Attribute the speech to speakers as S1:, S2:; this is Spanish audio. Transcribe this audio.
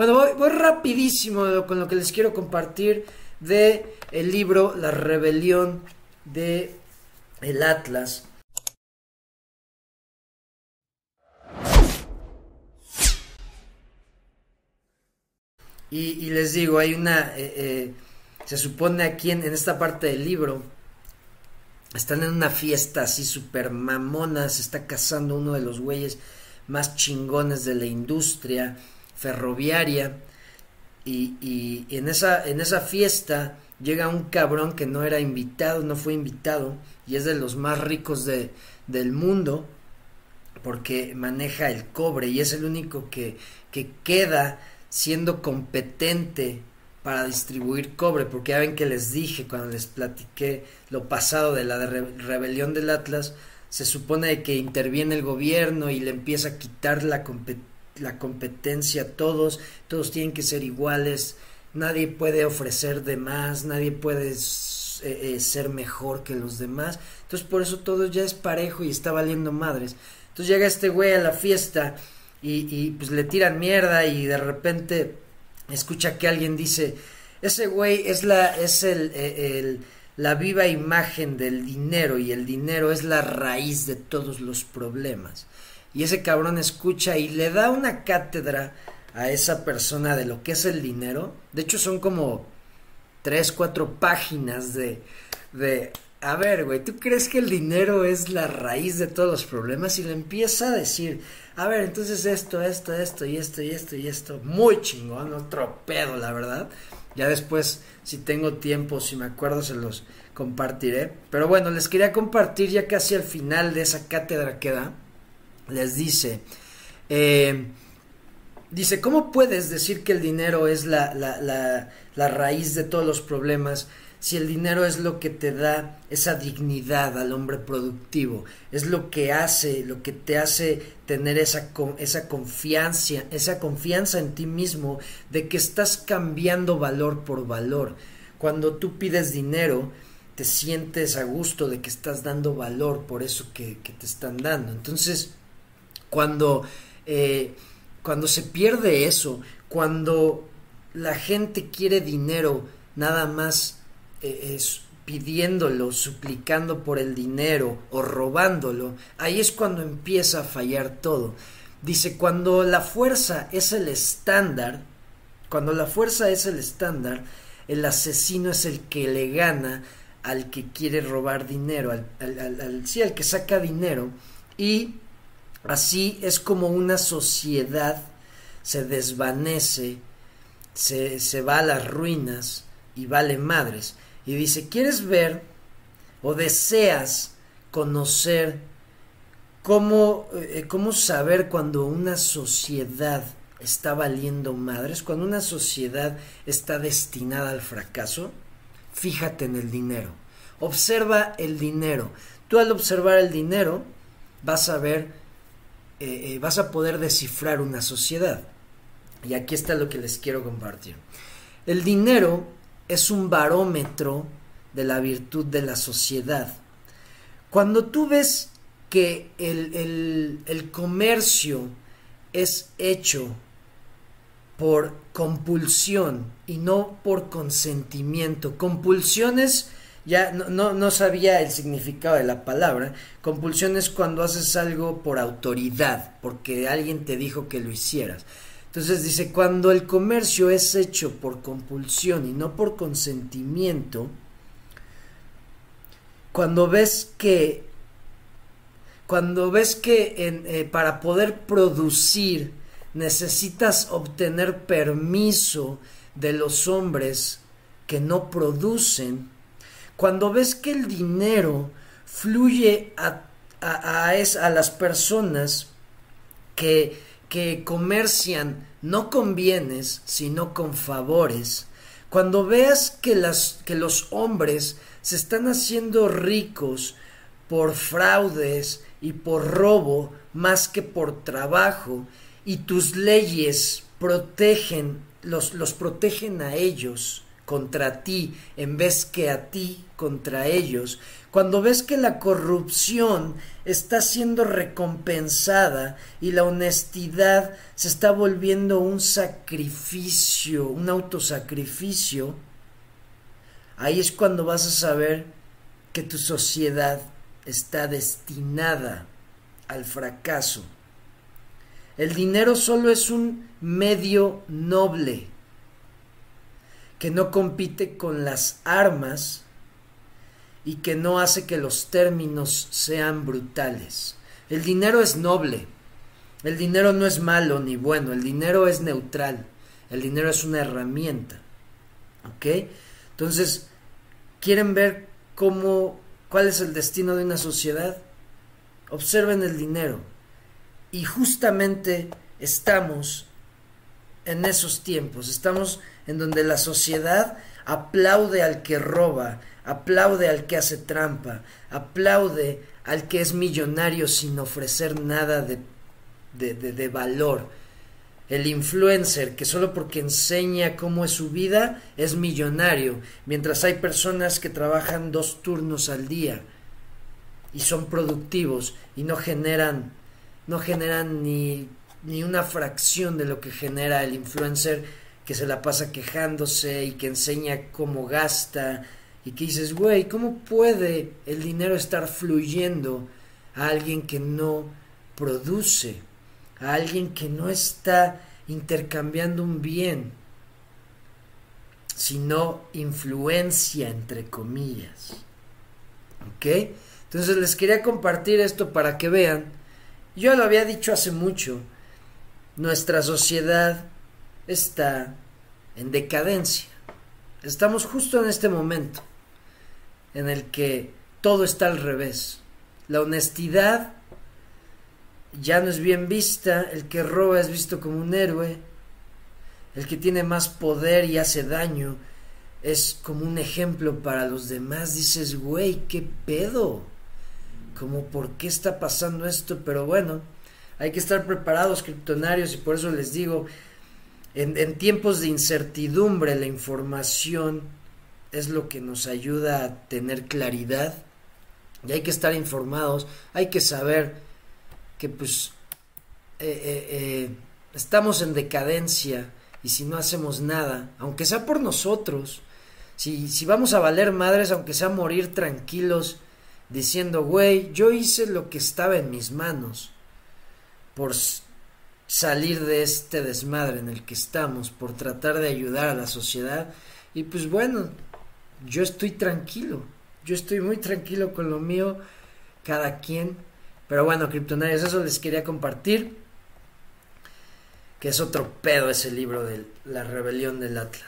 S1: Bueno, voy, rapidísimo con lo que les quiero compartir de el libro La rebelión de el Atlas. Y, les digo, hay una, eh, eh, se supone aquí en, en, esta parte del libro, están en una fiesta así super mamona, se está casando uno de los güeyes más chingones de la industria ferroviaria. Y, y, en, esa, en esa fiesta llega un cabrón que no era invitado, no fue invitado, y es de los más ricos de, del mundo, porque maneja el cobre y es el único que, que queda siendo competente para distribuir cobre, porque ya ven que les dije cuando les platiqué lo pasado de la rebelión del Atlas, se supone que interviene el gobierno y le empieza a quitar la, la competencia todos, todos tienen que ser iguales, nadie puede ofrecer de más, nadie puede eh, eh, ser mejor que los demás, entonces por eso todo ya es parejo y está valiendo madres. Entonces llega este güey a la fiesta y, pues le tiran mierda y de repente escucha que alguien dice, ese güey es la, es el, e, el, la viva imagen del dinero y el dinero es la raíz de todos los problemas. Y ese cabrón escucha y le da una cátedra a esa persona de lo que es el dinero. De hecho son como tres, cuatro páginas de, de a ver, güey, ¿tú crees que el dinero es la raíz de todos los problemas? Y le empieza a decir, a ver, entonces esto, esto, esto y esto y esto y esto, muy chingón, otro pedo, la verdad. Ya después, si tengo tiempo, si me acuerdo, se los compartiré. Pero bueno, les quería compartir ya casi al final de esa cátedra que da. Les dice, eh, dice, ¿cómo puedes decir que el dinero es la, la, la, raíz de todos los problemas? si el dinero es lo que te da esa dignidad al hombre productivo, es lo que hace, lo que te hace tener esa, esa confianza, esa confianza en ti mismo de que estás cambiando valor por valor. Cuando tú pides dinero, te sientes a gusto de que estás dando valor por eso que, te están dando. Entonces, cuando, eh, cuando se pierde eso, cuando la gente quiere dinero nada más eh, es pidiéndolo, suplicando por el dinero o robándolo, ahí es cuando empieza a fallar todo. Dice, cuando la fuerza es el estándar, cuando la fuerza es el estándar, el asesino es el que le gana al que quiere robar dinero, al, al, sí, al que saca dinero, y así es como una sociedad se desvanece, se, se va a las ruinas y vale madres. Y dice, ¿quieres ver o deseas conocer cómo, eh, cómo saber cuando una sociedad está valiendo madres, cuando una sociedad está destinada al fracaso? Fíjate en el dinero. Observa el dinero. Tú al observar el dinero vas a ver, eh, eh, vas a poder descifrar una sociedad. Y aquí está lo que les quiero compartir. El dinero es un barómetro de la virtud de la sociedad. Cuando tú ves que el, comercio es hecho por compulsión y no por consentimiento. Compulsiones, ya no, no, sabía el significado de la palabra. Compulsión es cuando haces algo por autoridad, porque alguien te dijo que lo hicieras. Entonces dice, cuando el comercio es hecho por compulsión y no por consentimiento, cuando ves que cuando ves que eh, para poder producir necesitas obtener permiso de los hombres que no producen, cuando ves que el dinero fluye a, a, a las personas que que comercian no con bienes, sino con favores, cuando veas que, las, que los hombres se están haciendo ricos por fraudes y por robo más que por trabajo, y tus leyes protegen, los, los protegen a ellos contra ti en vez que a ti contra ellos, cuando ves que la corrupción está siendo recompensada y la honestidad se está volviendo un sacrificio, un autosacrificio, ahí es cuando vas a saber que tu sociedad está destinada al fracaso. El dinero solo es un medio noble que no compite con las armas y que no hace que los términos sean brutales. El dinero es noble, el dinero no es malo ni bueno, el dinero es neutral, el dinero es una herramienta. ¿Ok? Entonces, ¿quieren ver cómo, cuál es el destino de una sociedad? Observen el dinero. Y justamente estamos en esos tiempos, estamos en donde la sociedad aplaude al que roba, aplaude al que hace trampa, aplaude al que es millonario sin ofrecer nada de, de, valor. El influencer que solo porque enseña cómo es su vida es millonario, mientras hay personas que trabajan dos turnos al día y son productivos y no generan no generan ni, ni una fracción de lo que genera el influencer que se la pasa quejándose y que enseña cómo gasta y que dices, güey, ¿cómo puede el dinero estar fluyendo a alguien que no produce, a alguien que no está intercambiando un bien, sino influencia, entre comillas? ¿Ok? Entonces les quería compartir esto para que vean, yo lo había dicho hace mucho, nuestra sociedad está en decadencia. Estamos justo en este momento en el que todo está al revés. La honestidad ya no es bien vista, el que roba es visto como un héroe, el que tiene más poder y hace daño es como un ejemplo para los demás. Dices, güey, ¿qué pedo? Como, ¿por qué está pasando esto? Pero bueno, hay que estar preparados, criptonarios, y por eso les digo, en, tiempos de incertidumbre la información es lo que nos ayuda a tener claridad y hay que estar informados, hay que saber que pues eh, eh, eh, estamos en decadencia y si no hacemos nada, aunque sea por nosotros, si, si vamos a valer madres, aunque sea morir tranquilos, diciendo, güey, yo hice lo que estaba en mis manos por salir de este desmadre en el que estamos, por tratar de ayudar a la sociedad, y pues bueno, yo estoy tranquilo, yo estoy muy tranquilo con lo mío, cada quien. Pero bueno, Kryptonarios, eso les quería compartir, que es otro pedo ese libro de la rebelión del Atlas.